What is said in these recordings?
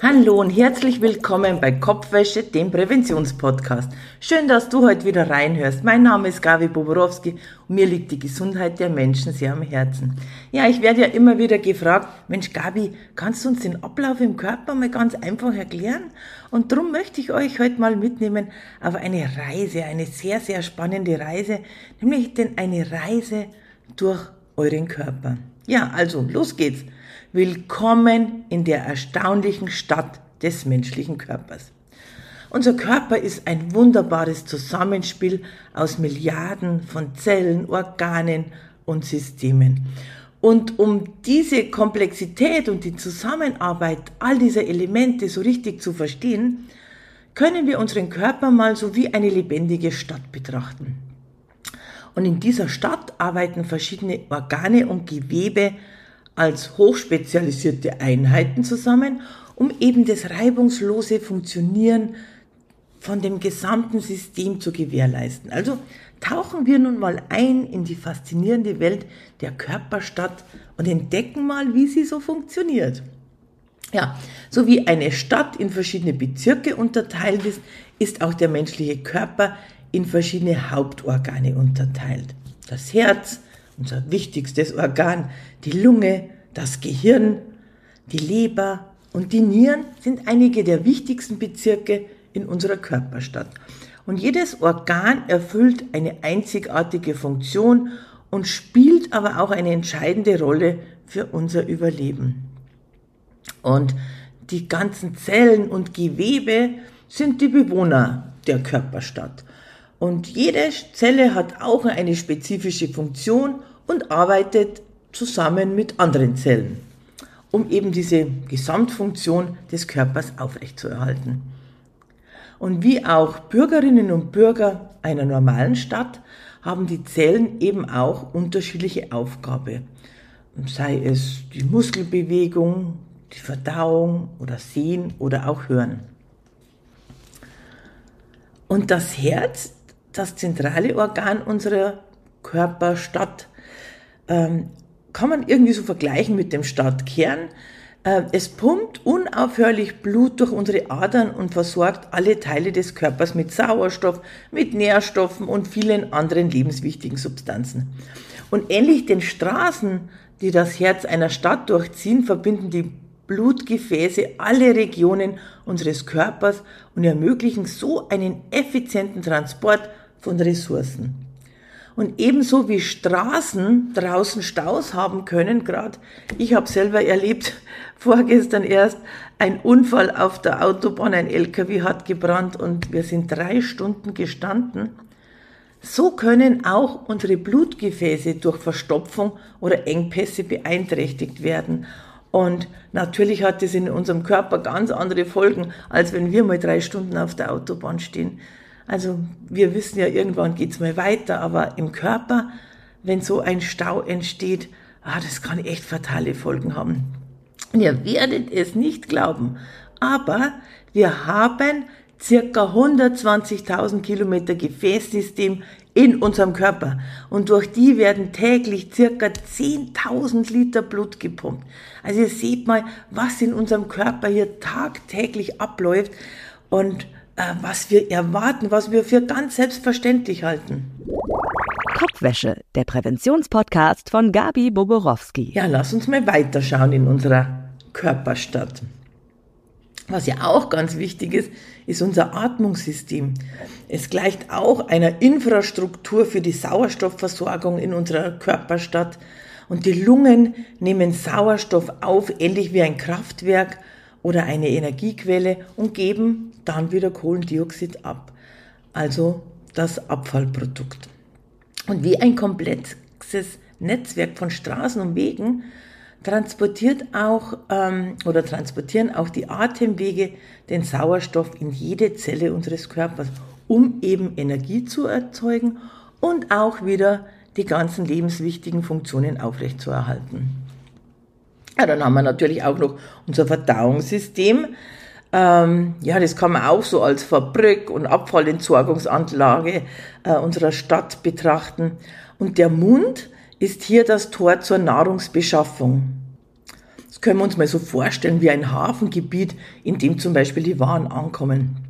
Hallo und herzlich willkommen bei Kopfwäsche, dem Präventionspodcast. Schön, dass du heute wieder reinhörst. Mein Name ist Gabi Boborowski und mir liegt die Gesundheit der Menschen sehr am Herzen. Ja, ich werde ja immer wieder gefragt, Mensch Gabi, kannst du uns den Ablauf im Körper mal ganz einfach erklären? Und darum möchte ich euch heute mal mitnehmen auf eine Reise, eine sehr, sehr spannende Reise, nämlich denn eine Reise durch euren Körper. Ja, also los geht's. Willkommen in der erstaunlichen Stadt des menschlichen Körpers. Unser Körper ist ein wunderbares Zusammenspiel aus Milliarden von Zellen, Organen und Systemen. Und um diese Komplexität und die Zusammenarbeit all dieser Elemente so richtig zu verstehen, können wir unseren Körper mal so wie eine lebendige Stadt betrachten. Und in dieser Stadt arbeiten verschiedene Organe und Gewebe als hochspezialisierte Einheiten zusammen, um eben das reibungslose Funktionieren von dem gesamten System zu gewährleisten. Also tauchen wir nun mal ein in die faszinierende Welt der Körperstadt und entdecken mal, wie sie so funktioniert. Ja, so wie eine Stadt in verschiedene Bezirke unterteilt ist, ist auch der menschliche Körper in verschiedene Hauptorgane unterteilt. Das Herz, unser wichtigstes Organ, die Lunge, das Gehirn, die Leber und die Nieren sind einige der wichtigsten Bezirke in unserer Körperstadt. Und jedes Organ erfüllt eine einzigartige Funktion und spielt aber auch eine entscheidende Rolle für unser Überleben. Und die ganzen Zellen und Gewebe sind die Bewohner der Körperstadt. Und jede Zelle hat auch eine spezifische Funktion und arbeitet zusammen mit anderen Zellen, um eben diese Gesamtfunktion des Körpers aufrechtzuerhalten. Und wie auch Bürgerinnen und Bürger einer normalen Stadt haben die Zellen eben auch unterschiedliche Aufgabe. Sei es die Muskelbewegung, die Verdauung oder Sehen oder auch Hören. Und das Herz, das zentrale Organ unserer Körperstadt, ähm, kann man irgendwie so vergleichen mit dem Stadtkern. Äh, es pumpt unaufhörlich Blut durch unsere Adern und versorgt alle Teile des Körpers mit Sauerstoff, mit Nährstoffen und vielen anderen lebenswichtigen Substanzen. Und ähnlich den Straßen, die das Herz einer Stadt durchziehen, verbinden die Blutgefäße alle Regionen unseres Körpers und ermöglichen so einen effizienten Transport von Ressourcen. Und ebenso wie Straßen draußen Staus haben können, gerade ich habe selber erlebt, vorgestern erst, ein Unfall auf der Autobahn, ein LKW hat gebrannt und wir sind drei Stunden gestanden. So können auch unsere Blutgefäße durch Verstopfung oder Engpässe beeinträchtigt werden. Und natürlich hat es in unserem Körper ganz andere Folgen, als wenn wir mal drei Stunden auf der Autobahn stehen. Also wir wissen ja, irgendwann geht's mal weiter, aber im Körper, wenn so ein Stau entsteht, ah, das kann echt fatale Folgen haben. Und ihr werdet es nicht glauben, aber wir haben circa 120.000 Kilometer Gefäßsystem in unserem Körper und durch die werden täglich circa 10.000 Liter Blut gepumpt. Also ihr seht mal, was in unserem Körper hier tagtäglich abläuft und was wir erwarten, was wir für ganz selbstverständlich halten. Kopfwäsche, der Präventionspodcast von Gabi Boborowski. Ja, lass uns mal weiterschauen in unserer Körperstadt. Was ja auch ganz wichtig ist, ist unser Atmungssystem. Es gleicht auch einer Infrastruktur für die Sauerstoffversorgung in unserer Körperstadt. Und die Lungen nehmen Sauerstoff auf, ähnlich wie ein Kraftwerk oder eine Energiequelle und geben dann wieder Kohlendioxid ab, also das Abfallprodukt. Und wie ein komplexes Netzwerk von Straßen und Wegen transportiert auch ähm, oder transportieren auch die Atemwege den Sauerstoff in jede Zelle unseres Körpers, um eben Energie zu erzeugen und auch wieder die ganzen lebenswichtigen Funktionen aufrechtzuerhalten. Ja, dann haben wir natürlich auch noch unser Verdauungssystem. Ähm, ja, das kann man auch so als Fabrik und Abfallentsorgungsanlage äh, unserer Stadt betrachten. Und der Mund ist hier das Tor zur Nahrungsbeschaffung. Das können wir uns mal so vorstellen wie ein Hafengebiet, in dem zum Beispiel die Waren ankommen.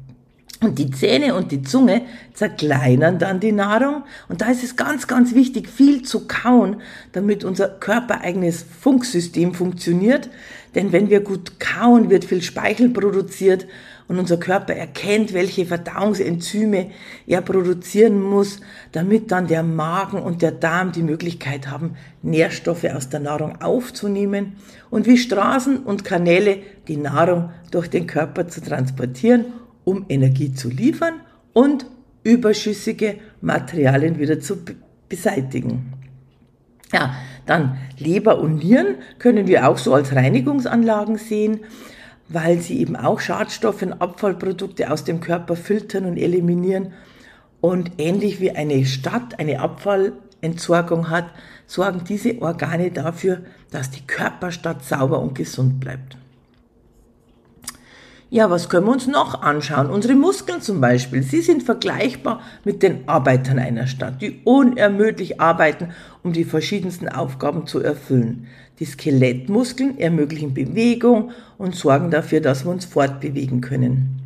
Und die Zähne und die Zunge zerkleinern dann die Nahrung. Und da ist es ganz, ganz wichtig, viel zu kauen, damit unser körpereigenes Funksystem funktioniert. Denn wenn wir gut kauen, wird viel Speichel produziert und unser Körper erkennt, welche Verdauungsenzyme er produzieren muss, damit dann der Magen und der Darm die Möglichkeit haben, Nährstoffe aus der Nahrung aufzunehmen und wie Straßen und Kanäle die Nahrung durch den Körper zu transportieren um Energie zu liefern und überschüssige Materialien wieder zu beseitigen. Ja, dann Leber und Nieren können wir auch so als Reinigungsanlagen sehen, weil sie eben auch Schadstoffe und Abfallprodukte aus dem Körper filtern und eliminieren. Und ähnlich wie eine Stadt eine Abfallentsorgung hat, sorgen diese Organe dafür, dass die Körperstadt sauber und gesund bleibt. Ja, was können wir uns noch anschauen? Unsere Muskeln zum Beispiel, sie sind vergleichbar mit den Arbeitern einer Stadt, die unermüdlich arbeiten, um die verschiedensten Aufgaben zu erfüllen. Die Skelettmuskeln ermöglichen Bewegung und sorgen dafür, dass wir uns fortbewegen können.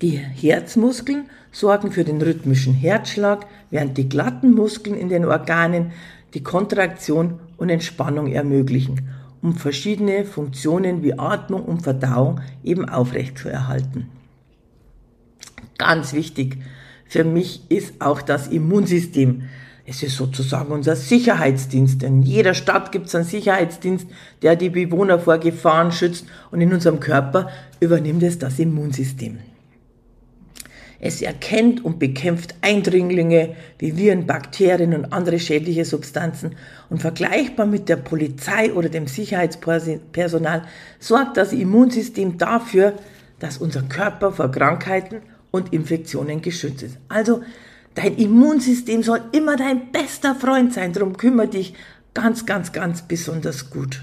Die Herzmuskeln sorgen für den rhythmischen Herzschlag, während die glatten Muskeln in den Organen die Kontraktion und Entspannung ermöglichen um verschiedene Funktionen wie Atmung und Verdauung eben aufrechtzuerhalten. Ganz wichtig für mich ist auch das Immunsystem. Es ist sozusagen unser Sicherheitsdienst. In jeder Stadt gibt es einen Sicherheitsdienst, der die Bewohner vor Gefahren schützt und in unserem Körper übernimmt es das Immunsystem. Es erkennt und bekämpft Eindringlinge wie Viren, Bakterien und andere schädliche Substanzen und vergleichbar mit der Polizei oder dem Sicherheitspersonal sorgt das Immunsystem dafür, dass unser Körper vor Krankheiten und Infektionen geschützt ist. Also dein Immunsystem soll immer dein bester Freund sein. Darum kümmere dich ganz, ganz, ganz besonders gut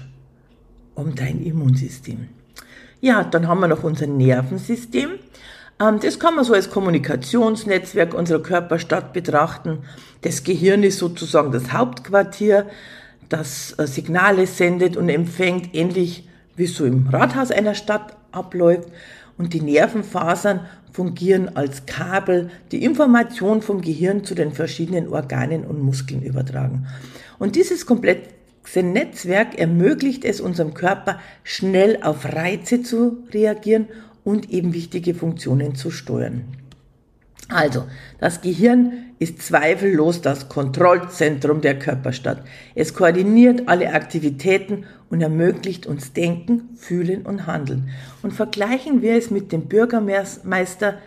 um dein Immunsystem. Ja, dann haben wir noch unser Nervensystem. Ähm, das kann man so als Kommunikationsnetzwerk unserer Körperstadt betrachten. Das Gehirn ist sozusagen das Hauptquartier, das äh, Signale sendet und empfängt, ähnlich wie so im Rathaus einer Stadt abläuft. Und die Nervenfasern fungieren als Kabel, die Information vom Gehirn zu den verschiedenen Organen und Muskeln übertragen. Und dieses komplexe Netzwerk ermöglicht es unserem Körper, schnell auf Reize zu reagieren und eben wichtige Funktionen zu steuern. Also, das Gehirn ist zweifellos das Kontrollzentrum der Körperstadt. Es koordiniert alle Aktivitäten und ermöglicht uns Denken, Fühlen und Handeln. Und vergleichen wir es mit dem Bürgermeister,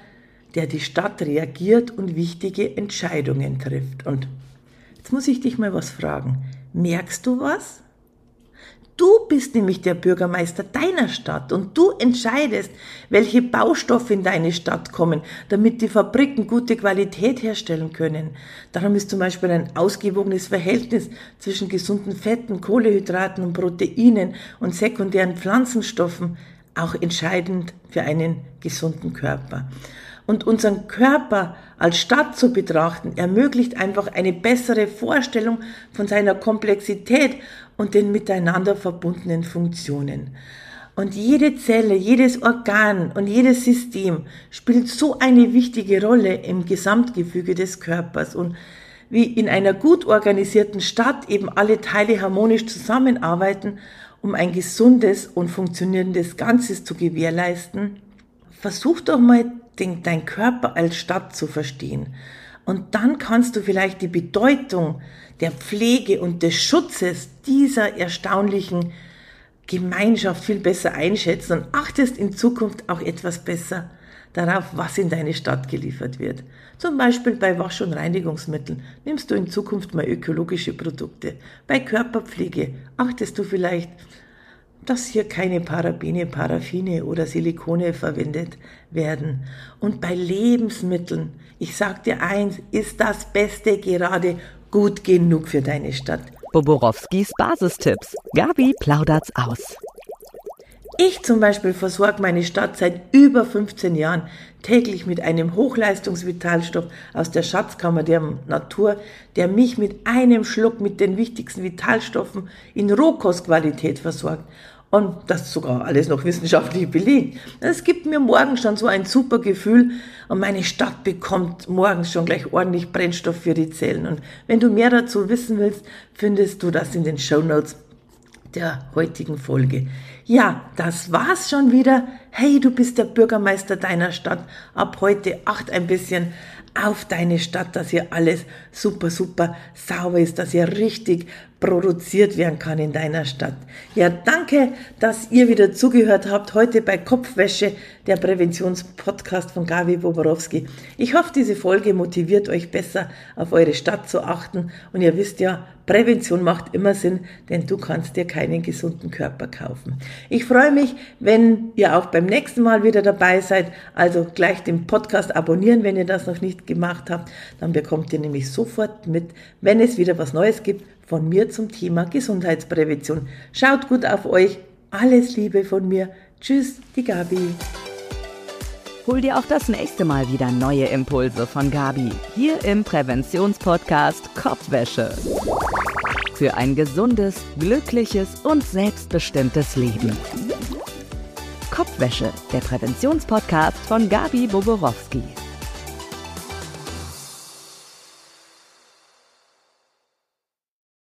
der die Stadt reagiert und wichtige Entscheidungen trifft. Und jetzt muss ich dich mal was fragen. Merkst du was? Du bist nämlich der Bürgermeister deiner Stadt und du entscheidest, welche Baustoffe in deine Stadt kommen, damit die Fabriken gute Qualität herstellen können. Darum ist zum Beispiel ein ausgewogenes Verhältnis zwischen gesunden Fetten, Kohlehydraten und Proteinen und sekundären Pflanzenstoffen auch entscheidend für einen gesunden Körper und unseren Körper als Stadt zu betrachten, ermöglicht einfach eine bessere Vorstellung von seiner Komplexität und den miteinander verbundenen Funktionen. Und jede Zelle, jedes Organ und jedes System spielt so eine wichtige Rolle im Gesamtgefüge des Körpers. Und wie in einer gut organisierten Stadt eben alle Teile harmonisch zusammenarbeiten, um ein gesundes und funktionierendes Ganzes zu gewährleisten, versuch doch mal den, dein Körper als Stadt zu verstehen. Und dann kannst du vielleicht die Bedeutung der Pflege und des Schutzes dieser erstaunlichen Gemeinschaft viel besser einschätzen und achtest in Zukunft auch etwas besser darauf, was in deine Stadt geliefert wird. Zum Beispiel bei Wasch- und Reinigungsmitteln nimmst du in Zukunft mal ökologische Produkte. Bei Körperpflege achtest du vielleicht dass hier keine Parabene, Paraffine oder Silikone verwendet werden. Und bei Lebensmitteln, ich sag dir eins, ist das Beste gerade gut genug für deine Stadt. Boborowskis Basistipps. Gabi plaudert's aus. Ich zum Beispiel versorge meine Stadt seit über 15 Jahren täglich mit einem Hochleistungsvitalstoff aus der Schatzkammer der Natur, der mich mit einem Schluck mit den wichtigsten Vitalstoffen in Rohkostqualität versorgt. Und das sogar alles noch wissenschaftlich belegt. Es gibt mir morgens schon so ein super Gefühl und meine Stadt bekommt morgens schon gleich ordentlich Brennstoff für die Zellen. Und wenn du mehr dazu wissen willst, findest du das in den Show Notes der heutigen Folge. Ja, das war's schon wieder. Hey, du bist der Bürgermeister deiner Stadt. Ab heute acht ein bisschen auf deine Stadt, dass hier alles super, super sauber ist, dass hier richtig produziert werden kann in deiner Stadt. Ja, danke, dass ihr wieder zugehört habt heute bei Kopfwäsche, der Präventionspodcast von Gavi Boborowski. Ich hoffe, diese Folge motiviert euch besser auf eure Stadt zu achten und ihr wisst ja, Prävention macht immer Sinn, denn du kannst dir keinen gesunden Körper kaufen. Ich freue mich, wenn ihr auch beim nächsten Mal wieder dabei seid. Also gleich den Podcast abonnieren, wenn ihr das noch nicht gemacht habt. Dann bekommt ihr nämlich sofort mit, wenn es wieder was Neues gibt von mir zum Thema Gesundheitsprävention. Schaut gut auf euch. Alles Liebe von mir. Tschüss, die Gabi. Hol dir auch das nächste Mal wieder neue Impulse von Gabi hier im Präventionspodcast Kopfwäsche. Für ein gesundes, glückliches und selbstbestimmtes Leben. Kopfwäsche, der Präventionspodcast von Gabi Boborowski.